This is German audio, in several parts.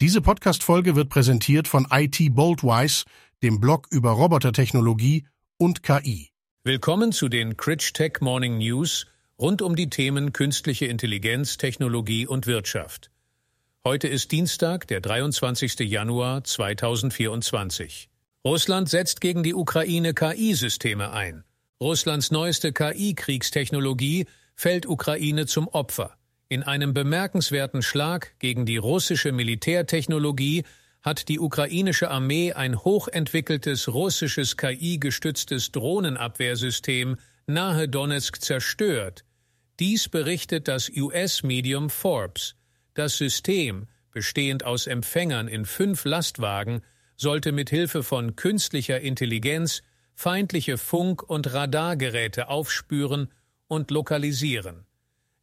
Diese Podcast-Folge wird präsentiert von IT Boldwise, dem Blog über Robotertechnologie und KI. Willkommen zu den Critch Tech Morning News rund um die Themen künstliche Intelligenz, Technologie und Wirtschaft. Heute ist Dienstag, der 23. Januar 2024. Russland setzt gegen die Ukraine KI-Systeme ein. Russlands neueste KI-Kriegstechnologie fällt Ukraine zum Opfer. In einem bemerkenswerten Schlag gegen die russische Militärtechnologie hat die ukrainische Armee ein hochentwickeltes russisches KI-gestütztes Drohnenabwehrsystem nahe Donetsk zerstört. Dies berichtet das US-Medium Forbes. Das System, bestehend aus Empfängern in fünf Lastwagen, sollte mit Hilfe von künstlicher Intelligenz feindliche Funk- und Radargeräte aufspüren und lokalisieren.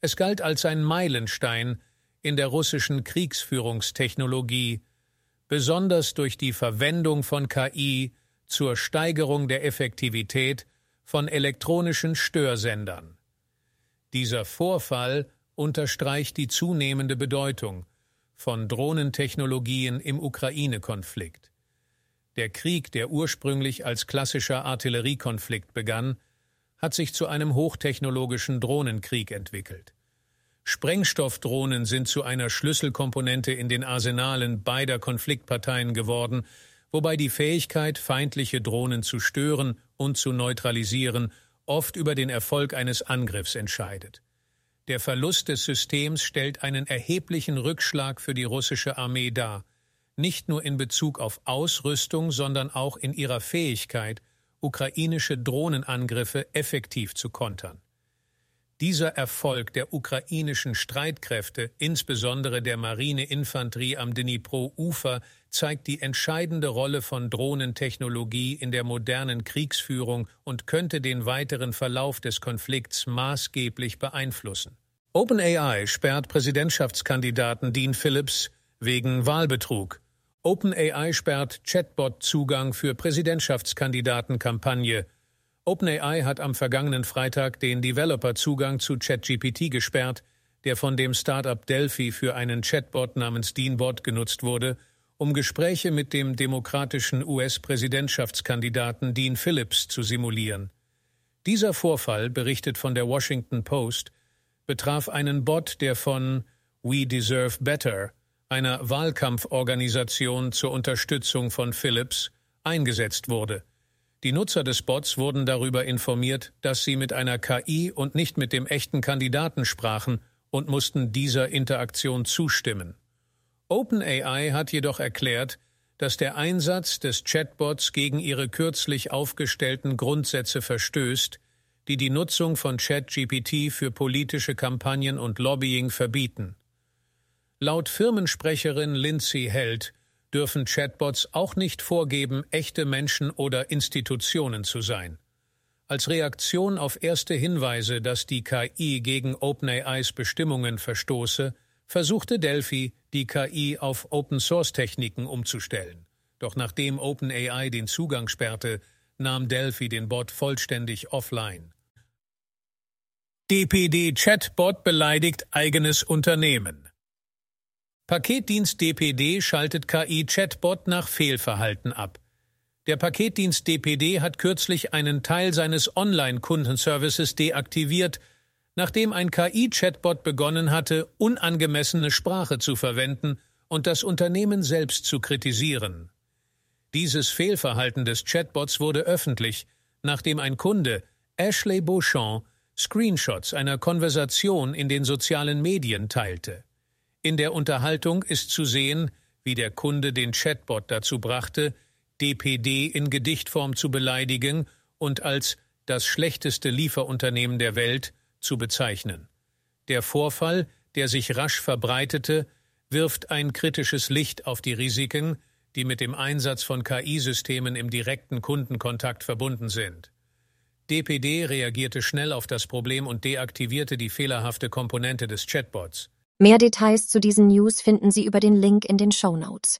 Es galt als ein Meilenstein in der russischen Kriegsführungstechnologie, besonders durch die Verwendung von KI zur Steigerung der Effektivität von elektronischen Störsendern. Dieser Vorfall unterstreicht die zunehmende Bedeutung von Drohnentechnologien im Ukraine-Konflikt. Der Krieg, der ursprünglich als klassischer Artilleriekonflikt begann, hat sich zu einem hochtechnologischen Drohnenkrieg entwickelt. Sprengstoffdrohnen sind zu einer Schlüsselkomponente in den Arsenalen beider Konfliktparteien geworden, wobei die Fähigkeit, feindliche Drohnen zu stören und zu neutralisieren, oft über den Erfolg eines Angriffs entscheidet. Der Verlust des Systems stellt einen erheblichen Rückschlag für die russische Armee dar, nicht nur in Bezug auf Ausrüstung, sondern auch in ihrer Fähigkeit, ukrainische Drohnenangriffe effektiv zu kontern. Dieser Erfolg der ukrainischen Streitkräfte, insbesondere der Marineinfanterie am Dnipro-Ufer, zeigt die entscheidende Rolle von Drohnentechnologie in der modernen Kriegsführung und könnte den weiteren Verlauf des Konflikts maßgeblich beeinflussen. OpenAI sperrt Präsidentschaftskandidaten Dean Phillips wegen Wahlbetrug. OpenAI sperrt Chatbot-Zugang für Präsidentschaftskandidatenkampagne. OpenAI hat am vergangenen Freitag den Developer-Zugang zu ChatGPT gesperrt, der von dem Startup Delphi für einen Chatbot namens Deanbot genutzt wurde, um Gespräche mit dem demokratischen US-Präsidentschaftskandidaten Dean Phillips zu simulieren. Dieser Vorfall, berichtet von der Washington Post, betraf einen Bot, der von We Deserve Better, einer Wahlkampforganisation zur Unterstützung von Phillips, eingesetzt wurde – die Nutzer des Bots wurden darüber informiert, dass sie mit einer KI und nicht mit dem echten Kandidaten sprachen und mussten dieser Interaktion zustimmen. OpenAI hat jedoch erklärt, dass der Einsatz des Chatbots gegen ihre kürzlich aufgestellten Grundsätze verstößt, die die Nutzung von ChatGPT für politische Kampagnen und Lobbying verbieten. Laut Firmensprecherin Lindsay Held dürfen Chatbots auch nicht vorgeben, echte Menschen oder Institutionen zu sein. Als Reaktion auf erste Hinweise, dass die KI gegen OpenAIs Bestimmungen verstoße, versuchte Delphi, die KI auf Open-Source-Techniken umzustellen. Doch nachdem OpenAI den Zugang sperrte, nahm Delphi den Bot vollständig offline. DPD-Chatbot beleidigt eigenes Unternehmen. Paketdienst DPD schaltet KI-Chatbot nach Fehlverhalten ab. Der Paketdienst DPD hat kürzlich einen Teil seines Online-Kundenservices deaktiviert, nachdem ein KI-Chatbot begonnen hatte, unangemessene Sprache zu verwenden und das Unternehmen selbst zu kritisieren. Dieses Fehlverhalten des Chatbots wurde öffentlich, nachdem ein Kunde, Ashley Beauchamp, Screenshots einer Konversation in den sozialen Medien teilte. In der Unterhaltung ist zu sehen, wie der Kunde den Chatbot dazu brachte, DPD in Gedichtform zu beleidigen und als das schlechteste Lieferunternehmen der Welt zu bezeichnen. Der Vorfall, der sich rasch verbreitete, wirft ein kritisches Licht auf die Risiken, die mit dem Einsatz von KI-Systemen im direkten Kundenkontakt verbunden sind. DPD reagierte schnell auf das Problem und deaktivierte die fehlerhafte Komponente des Chatbots. Mehr Details zu diesen News finden Sie über den Link in den Show Notes.